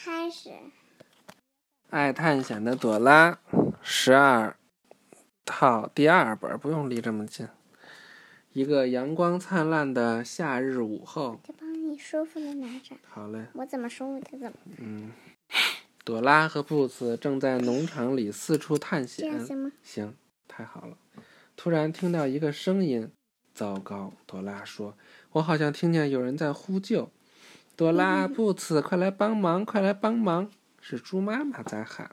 开始。爱探险的朵拉，十二套第二本，不用离这么近。一个阳光灿烂的夏日午后，就帮你舒服的拿着。好嘞。我怎么说我就怎么。嗯。朵拉和布斯正在农场里四处探险。这样行吗？行，太好了。突然听到一个声音，糟糕！朵拉说：“我好像听见有人在呼救。”朵拉、布茨，快来帮忙！快来帮忙！是猪妈妈在喊。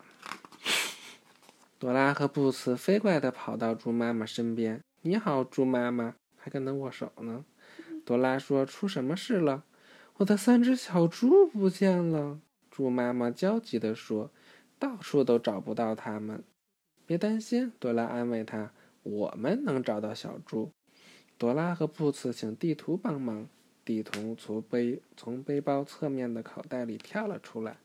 朵拉和布茨飞快地跑到猪妈妈身边。“你好，猪妈妈！”还跟她握手呢。朵拉说：“出什么事了？我的三只小猪不见了。”猪妈妈焦急地说：“到处都找不到它们。”别担心，朵拉安慰她：“我们能找到小猪。”朵拉和布茨请地图帮忙。地图从背从背包侧面的口袋里跳了出来。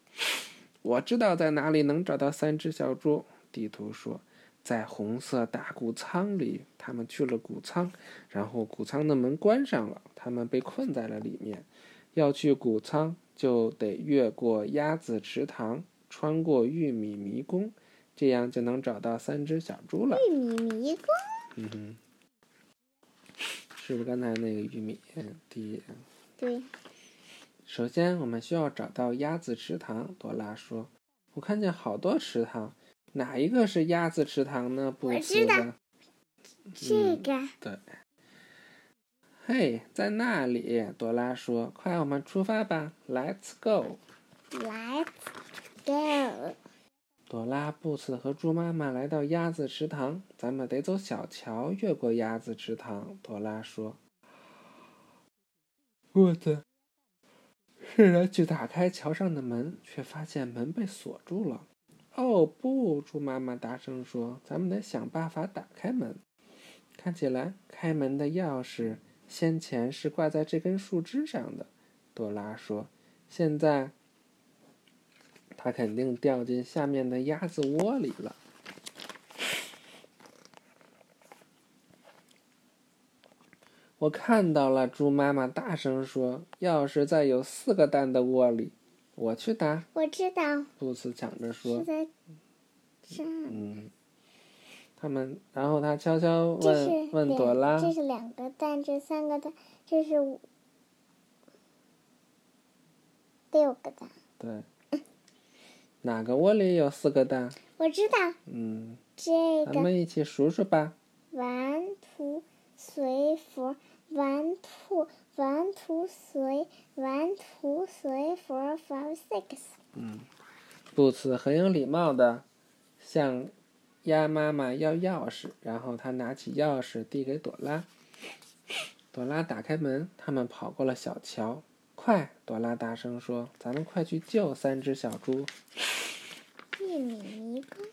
我知道在哪里能找到三只小猪。地图说：“在红色大谷仓里。”他们去了谷仓，然后谷仓的门关上了，他们被困在了里面。要去谷仓。就得越过鸭子池塘，穿过玉米迷宫，这样就能找到三只小猪了。玉米迷宫。嗯哼，是不是刚才那个玉米地？对。首先，我们需要找到鸭子池塘。朵拉说：“我看见好多池塘，哪一个是鸭子池塘呢？”不知道。这个。对。嘿，在那里，朵拉说：“快，我们出发吧！Let's go。” Let's go。朵拉、布斯和猪妈妈来到鸭子池塘，咱们得走小桥，越过鸭子池塘。朵拉说：“我的。”试着去打开桥上的门，却发现门被锁住了。哦不！猪妈妈大声说：“咱们得想办法打开门。”看起来，开门的钥匙。先前是挂在这根树枝上的，朵拉说：“现在，它肯定掉进下面的鸭子窝里了。”我看到了，猪妈妈大声说：“要是在有四个蛋的窝里。”我去打。我知道。布斯抢着说：“在。”嗯。他们，然后他悄悄问问朵拉：“这是两个蛋，这三个蛋，这是五六个蛋。”对。哪个窝里有四个蛋？我知道。嗯。这个。咱们一起数数吧。One two three four one two one two three one two three four five six。嗯。布茨很有礼貌的向。鸭妈妈要钥匙，然后他拿起钥匙递给朵拉。朵拉打开门，他们跑过了小桥。快！朵拉大声说：“咱们快去救三只小猪。”玉米迷宫。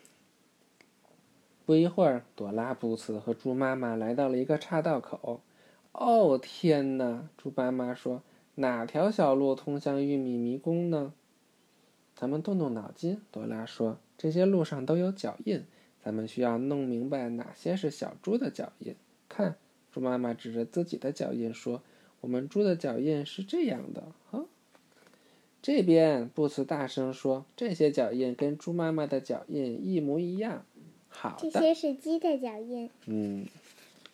不一会儿，朵拉、布茨和猪妈妈来到了一个岔道口。哦，天哪！猪妈妈说：“哪条小路通向玉米迷宫呢？”咱们动动脑筋，朵拉说：“这些路上都有脚印。”咱们需要弄明白哪些是小猪的脚印。看，猪妈妈指着自己的脚印说：“我们猪的脚印是这样的。”哈，这边布茨大声说：“这些脚印跟猪妈妈的脚印一模一样。”好的。这些是鸡的脚印。嗯，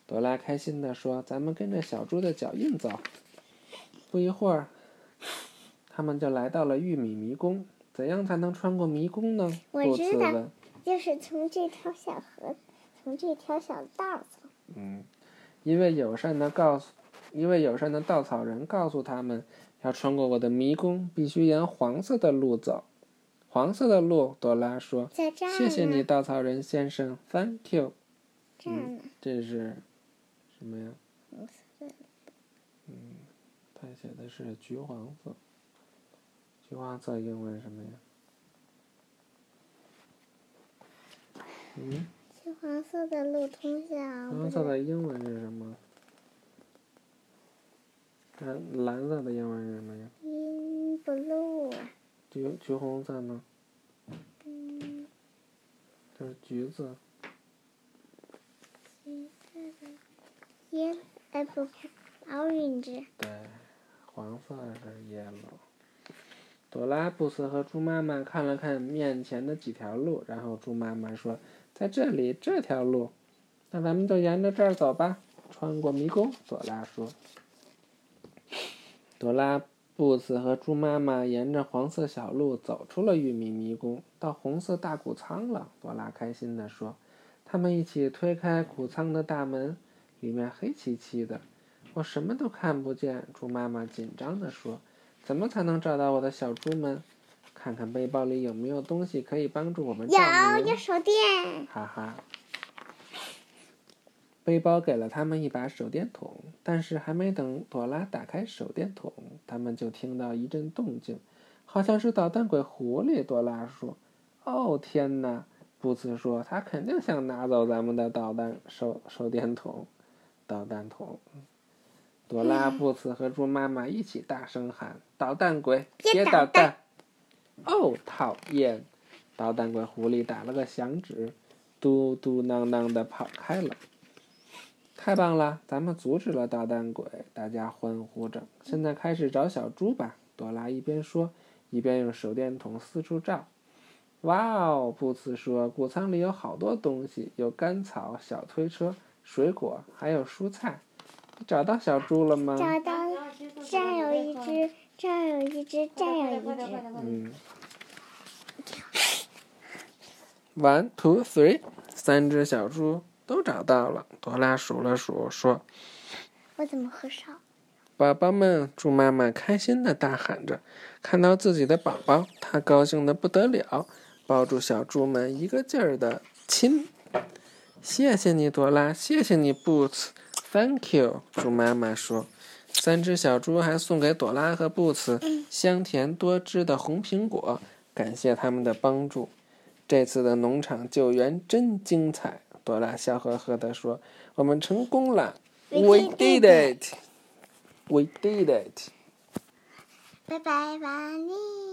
朵拉开心地说：“咱们跟着小猪的脚印走。”不一会儿，他们就来到了玉米迷宫。怎样才能穿过迷宫呢？布斯问。就是从这条小河，从这条小道走。嗯，一位友善的告诉，一位友善的稻草人告诉他们，要穿过我的迷宫，必须沿黄色的路走。黄色的路，朵拉说：“在这谢谢你，稻草人先生，Thank you。这儿呢？这是什么呀？红色的。嗯，他写的是橘黄色。橘黄色英文什么呀？嗯，橘黄色的路通向。黄色的英文是什么？蓝蓝色的英文是什么呀？In blue。橘橘红色呢？嗯。这是橘子。橘色的，yellow 哎不，orange。对，黄色是 yellow。朵拉、布斯和猪妈妈看了看面前的几条路，然后猪妈妈说：“在这里，这条路。”那咱们就沿着这儿走吧，穿过迷宫。朵拉说。朵拉、布斯和猪妈妈沿着黄色小路走出了玉米迷宫，到红色大谷仓了。朵拉开心地说。他们一起推开谷仓的大门，里面黑漆漆的，我什么都看不见。猪妈妈紧张地说。怎么才能找到我的小猪们？看看背包里有没有东西可以帮助我们照明。有，有手电。哈哈。背包给了他们一把手电筒，但是还没等朵拉打开手电筒，他们就听到一阵动静，好像是捣蛋鬼狐狸。朵拉说：“哦，天哪！”布茨说：“他肯定想拿走咱们的导弹手手电筒，导弹筒。”朵拉、布茨和猪妈妈一起大声喊：“捣蛋鬼，别捣蛋！”哦，讨厌！捣蛋鬼狐狸打了个响指，嘟嘟囔囔的跑开了。太棒了，咱们阻止了捣蛋鬼！大家欢呼着。现在开始找小猪吧！朵拉一边说，一边用手电筒四处照。哇哦！布茨说：“谷仓里有好多东西，有干草、小推车、水果，还有蔬菜。”你找到小猪了吗？找到了，这儿有一只，这儿有一只，这儿有一只。嗯。One, two, three，三只小猪都找到了。朵拉数了数，说：“我怎么很少？”宝宝们，猪妈妈开心的大喊着，看到自己的宝宝，她高兴的不得了，抱住小猪们，一个劲儿的亲。谢谢你，朵拉，谢谢你，Boots。Thank you，猪妈妈说。三只小猪还送给朵拉和布茨香甜多汁的红苹果，感谢他们的帮助。这次的农场救援真精彩，朵拉笑呵呵地说：“我们成功了，We did it，We did it。”拜拜，瓦尼。